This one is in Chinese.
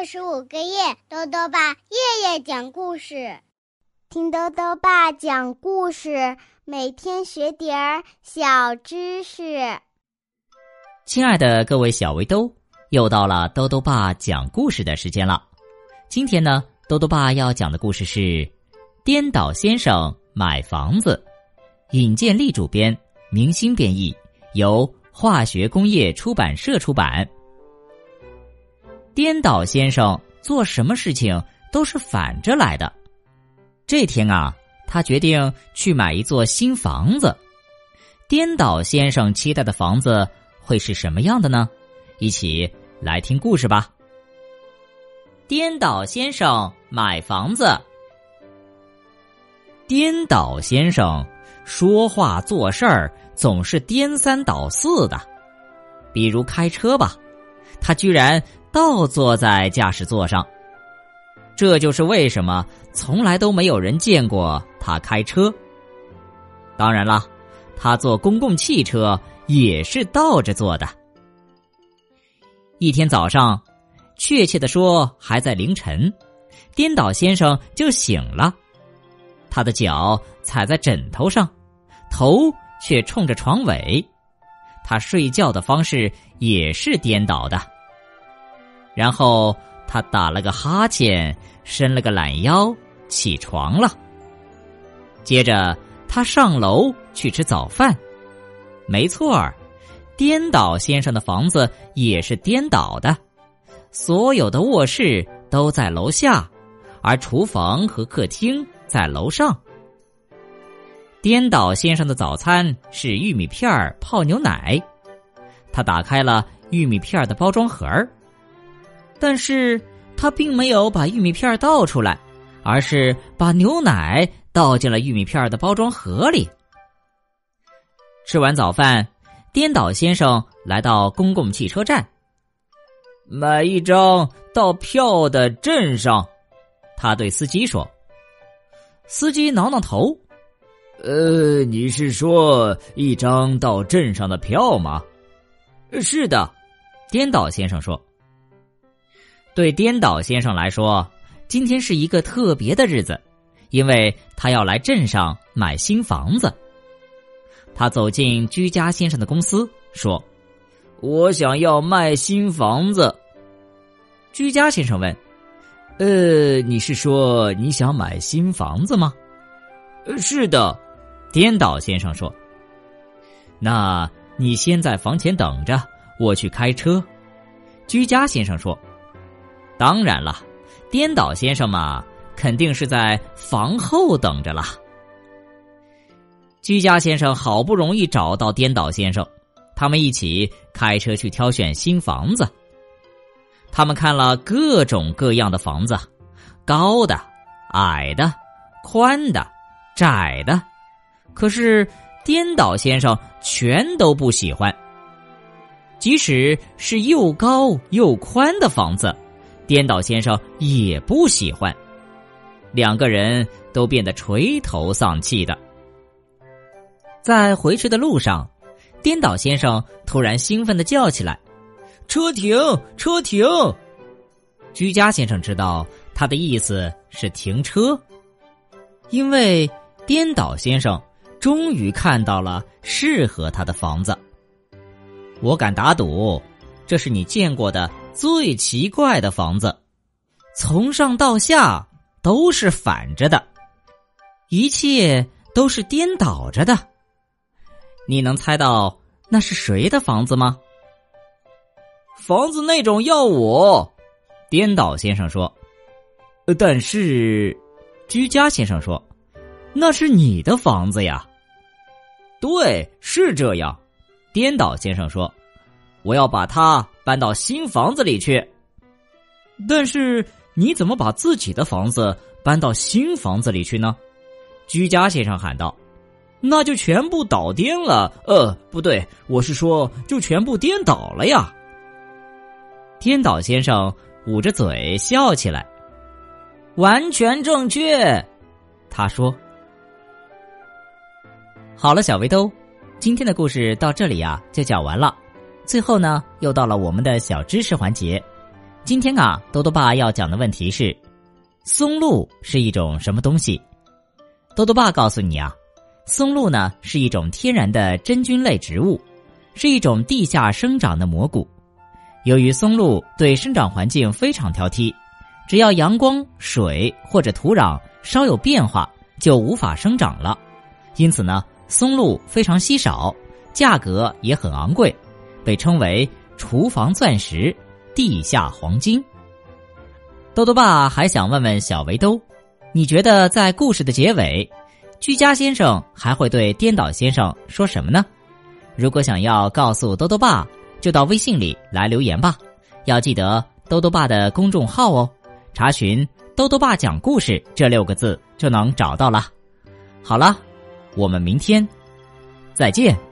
六十五个月，豆豆爸夜夜讲故事，听豆豆爸讲故事，每天学点儿小知识。亲爱的各位小围兜，又到了豆豆爸讲故事的时间了。今天呢，豆豆爸要讲的故事是《颠倒先生买房子》，尹建莉主编，明星编译，由化学工业出版社出版。颠倒先生做什么事情都是反着来的。这天啊，他决定去买一座新房子。颠倒先生期待的房子会是什么样的呢？一起来听故事吧。颠倒先生买房子。颠倒先生说话做事儿总是颠三倒四的，比如开车吧，他居然。倒坐在驾驶座上，这就是为什么从来都没有人见过他开车。当然了，他坐公共汽车也是倒着坐的。一天早上，确切的说还在凌晨，颠倒先生就醒了，他的脚踩在枕头上，头却冲着床尾，他睡觉的方式也是颠倒的。然后他打了个哈欠，伸了个懒腰，起床了。接着他上楼去吃早饭。没错儿，颠倒先生的房子也是颠倒的，所有的卧室都在楼下，而厨房和客厅在楼上。颠倒先生的早餐是玉米片泡牛奶，他打开了玉米片的包装盒儿。但是他并没有把玉米片倒出来，而是把牛奶倒进了玉米片的包装盒里。吃完早饭，颠倒先生来到公共汽车站，买一张到票的镇上。他对司机说：“司机挠挠头，呃，你是说一张到镇上的票吗？”“是的。”颠倒先生说。对颠倒先生来说，今天是一个特别的日子，因为他要来镇上买新房子。他走进居家先生的公司，说：“我想要卖新房子。”居家先生问：“呃，你是说你想买新房子吗？”“是的。”颠倒先生说。“那你先在房前等着，我去开车。”居家先生说。当然了，颠倒先生嘛，肯定是在房后等着了。居家先生好不容易找到颠倒先生，他们一起开车去挑选新房子。他们看了各种各样的房子，高的、矮的、宽的、窄的，可是颠倒先生全都不喜欢。即使是又高又宽的房子。颠倒先生也不喜欢，两个人都变得垂头丧气的。在回去的路上，颠倒先生突然兴奋的叫起来：“车停，车停！”居家先生知道他的意思是停车，因为颠倒先生终于看到了适合他的房子。我敢打赌，这是你见过的。最奇怪的房子，从上到下都是反着的，一切都是颠倒着的。你能猜到那是谁的房子吗？房子那种要我，颠倒先生说。但是，居家先生说，那是你的房子呀。对，是这样。颠倒先生说，我要把它。搬到新房子里去，但是你怎么把自己的房子搬到新房子里去呢？居家先生喊道：“那就全部倒颠了。”呃，不对，我是说，就全部颠倒了呀。颠倒先生捂着嘴笑起来，完全正确，他说：“好了，小围兜，今天的故事到这里呀，就讲完了。”最后呢，又到了我们的小知识环节。今天啊，多多爸要讲的问题是：松露是一种什么东西？多多爸告诉你啊，松露呢是一种天然的真菌类植物，是一种地下生长的蘑菇。由于松露对生长环境非常挑剔，只要阳光、水或者土壤稍有变化，就无法生长了。因此呢，松露非常稀少，价格也很昂贵，被称为“厨房钻石”“地下黄金”。豆豆爸还想问问小围兜，你觉得在故事的结尾，居家先生还会对颠倒先生说什么呢？如果想要告诉豆豆爸，就到微信里来留言吧。要记得豆豆爸的公众号哦，查询“豆豆爸讲故事”这六个字就能找到了。好了。我们明天再见。